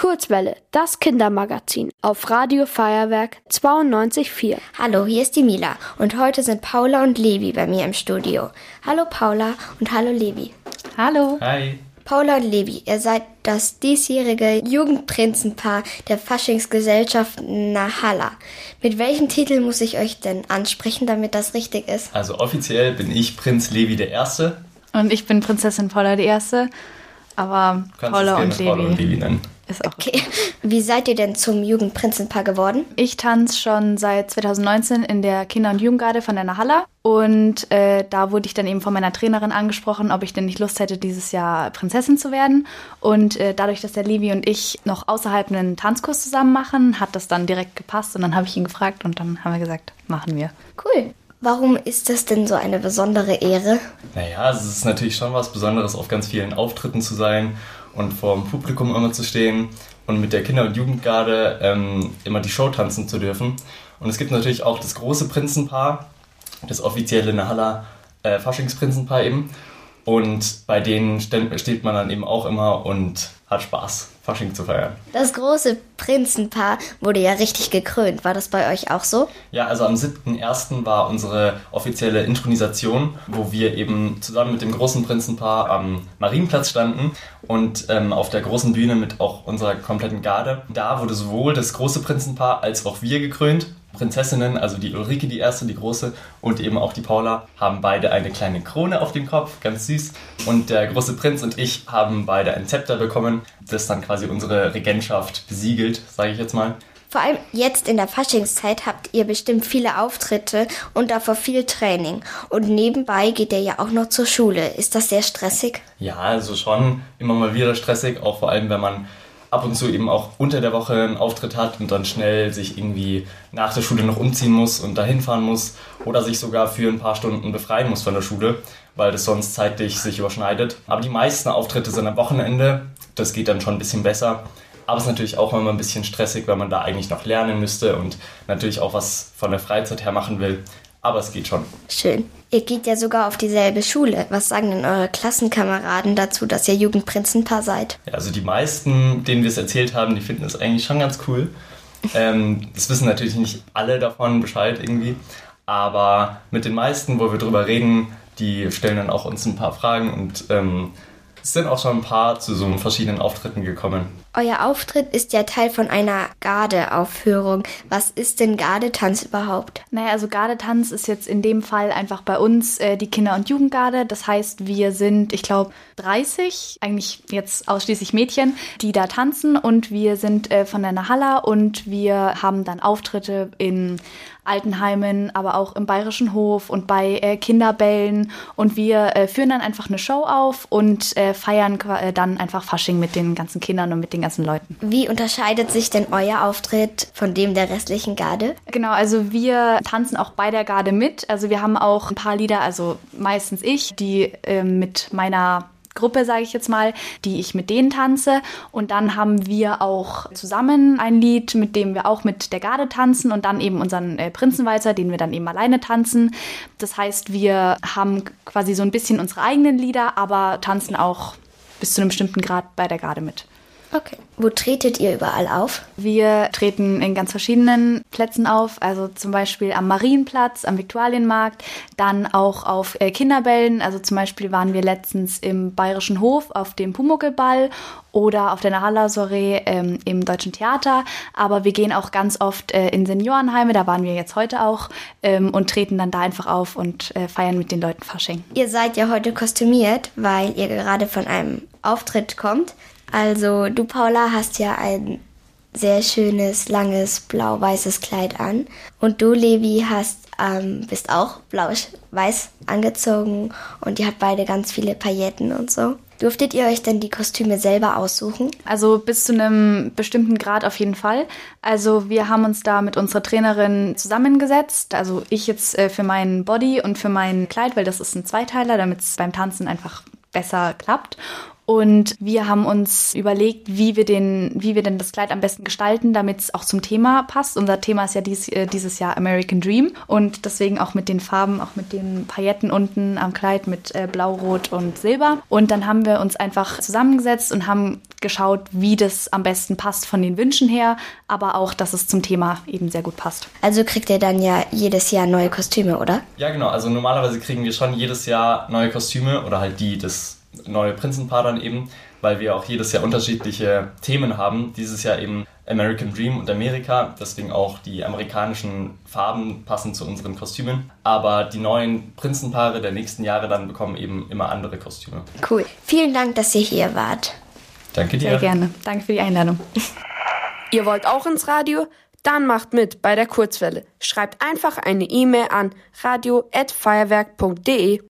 Kurzwelle, das Kindermagazin auf Radio Feuerwerk 92.4. Hallo, hier ist die Mila und heute sind Paula und Levi bei mir im Studio. Hallo Paula und hallo Levi. Hallo. Hi. Paula und Levi, ihr seid das diesjährige Jugendprinzenpaar der Faschingsgesellschaft Nahalla. Mit welchem Titel muss ich euch denn ansprechen, damit das richtig ist? Also offiziell bin ich Prinz Levi der Erste. Und ich bin Prinzessin Paula die Erste, aber Paula und, Paula und Levi Levi nennen. ist auch. Okay. Wie seid ihr denn zum Jugendprinzenpaar geworden? Ich tanze schon seit 2019 in der Kinder- und Jugendgarde von der Nahalla und äh, da wurde ich dann eben von meiner Trainerin angesprochen, ob ich denn nicht Lust hätte, dieses Jahr Prinzessin zu werden. Und äh, dadurch, dass der Levi und ich noch außerhalb einen Tanzkurs zusammen machen, hat das dann direkt gepasst und dann habe ich ihn gefragt und dann haben wir gesagt, machen wir. Cool. Warum ist das denn so eine besondere Ehre? Naja, es ist natürlich schon was Besonderes, auf ganz vielen Auftritten zu sein und vor dem Publikum immer zu stehen und mit der Kinder- und Jugendgarde ähm, immer die Show tanzen zu dürfen. Und es gibt natürlich auch das große Prinzenpaar, das offizielle Nahalla äh, Faschingsprinzenpaar eben. Und bei denen steht man dann eben auch immer und hat Spaß, Fasching zu feiern. Das große Prinzenpaar wurde ja richtig gekrönt. War das bei euch auch so? Ja, also am 7.1. war unsere offizielle Intronisation, wo wir eben zusammen mit dem großen Prinzenpaar am Marienplatz standen und ähm, auf der großen Bühne mit auch unserer kompletten Garde. Da wurde sowohl das große Prinzenpaar als auch wir gekrönt. Prinzessinnen, also die Ulrike, die erste, die große, und eben auch die Paula, haben beide eine kleine Krone auf dem Kopf, ganz süß. Und der große Prinz und ich haben beide ein Zepter bekommen, das dann quasi unsere Regentschaft besiegelt, sage ich jetzt mal. Vor allem jetzt in der Faschingszeit habt ihr bestimmt viele Auftritte und davor viel Training. Und nebenbei geht ihr ja auch noch zur Schule. Ist das sehr stressig? Ja, also schon immer mal wieder stressig, auch vor allem, wenn man ab und zu eben auch unter der Woche einen Auftritt hat und dann schnell sich irgendwie nach der Schule noch umziehen muss und dahin fahren muss oder sich sogar für ein paar Stunden befreien muss von der Schule, weil das sonst zeitlich sich überschneidet. Aber die meisten Auftritte sind am Wochenende, das geht dann schon ein bisschen besser. Aber es ist natürlich auch immer ein bisschen stressig, weil man da eigentlich noch lernen müsste und natürlich auch was von der Freizeit her machen will. Aber es geht schon. Schön. Ihr geht ja sogar auf dieselbe Schule. Was sagen denn eure Klassenkameraden dazu, dass ihr Jugendprinzenpaar seid? Ja, also die meisten, denen wir es erzählt haben, die finden es eigentlich schon ganz cool. Ähm, das wissen natürlich nicht alle davon Bescheid irgendwie. Aber mit den meisten, wo wir drüber reden, die stellen dann auch uns ein paar Fragen und ähm, es sind auch schon ein paar zu so verschiedenen Auftritten gekommen. Euer Auftritt ist ja Teil von einer Gardeaufführung. Was ist denn Gardetanz überhaupt? Naja, also Gardetanz ist jetzt in dem Fall einfach bei uns äh, die Kinder- und Jugendgarde. Das heißt, wir sind, ich glaube, 30, eigentlich jetzt ausschließlich Mädchen, die da tanzen und wir sind äh, von der Nahalla und wir haben dann Auftritte in Altenheimen, aber auch im Bayerischen Hof und bei äh, Kinderbällen und wir äh, führen dann einfach eine Show auf und äh, feiern äh, dann einfach Fasching mit den ganzen Kindern und mit den ganzen Leuten. Wie unterscheidet sich denn euer Auftritt von dem der restlichen Garde? Genau, also wir tanzen auch bei der Garde mit. Also wir haben auch ein paar Lieder, also meistens ich, die ähm, mit meiner Gruppe, sage ich jetzt mal, die ich mit denen tanze. Und dann haben wir auch zusammen ein Lied, mit dem wir auch mit der Garde tanzen und dann eben unseren äh, Prinzenwalzer, den wir dann eben alleine tanzen. Das heißt, wir haben quasi so ein bisschen unsere eigenen Lieder, aber tanzen auch bis zu einem bestimmten Grad bei der Garde mit. Okay. Wo tretet ihr überall auf? Wir treten in ganz verschiedenen Plätzen auf, also zum Beispiel am Marienplatz, am Viktualienmarkt, dann auch auf äh, Kinderbällen. Also zum Beispiel waren wir letztens im Bayerischen Hof auf dem Pumuckelball oder auf der Nahalla Soiree ähm, im Deutschen Theater. Aber wir gehen auch ganz oft äh, in Seniorenheime, da waren wir jetzt heute auch, ähm, und treten dann da einfach auf und äh, feiern mit den Leuten Fasching. Ihr seid ja heute kostümiert, weil ihr gerade von einem Auftritt kommt. Also du, Paula, hast ja ein sehr schönes, langes, blau-weißes Kleid an. Und du, Levi, hast, ähm, bist auch blau-weiß angezogen und ihr habt beide ganz viele Pailletten und so. Durftet ihr euch denn die Kostüme selber aussuchen? Also bis zu einem bestimmten Grad auf jeden Fall. Also wir haben uns da mit unserer Trainerin zusammengesetzt. Also ich jetzt äh, für meinen Body und für mein Kleid, weil das ist ein Zweiteiler, damit es beim Tanzen einfach besser klappt. Und wir haben uns überlegt, wie wir, den, wie wir denn das Kleid am besten gestalten, damit es auch zum Thema passt. Unser Thema ist ja dies, äh, dieses Jahr American Dream und deswegen auch mit den Farben, auch mit den Pailletten unten am Kleid mit äh, Blau, Rot und Silber. Und dann haben wir uns einfach zusammengesetzt und haben geschaut, wie das am besten passt von den Wünschen her, aber auch, dass es zum Thema eben sehr gut passt. Also kriegt ihr dann ja jedes Jahr neue Kostüme, oder? Ja, genau. Also normalerweise kriegen wir schon jedes Jahr neue Kostüme oder halt die des neue Prinzenpaar dann eben, weil wir auch jedes Jahr unterschiedliche Themen haben. Dieses Jahr eben American Dream und Amerika, deswegen auch die amerikanischen Farben passen zu unseren Kostümen. Aber die neuen Prinzenpaare der nächsten Jahre dann bekommen eben immer andere Kostüme. Cool. Vielen Dank, dass ihr hier wart. Danke dir. Sehr gerne. Danke für die Einladung. Ihr wollt auch ins Radio? Dann macht mit bei der Kurzwelle. Schreibt einfach eine E-Mail an radio@feuerwerk.de.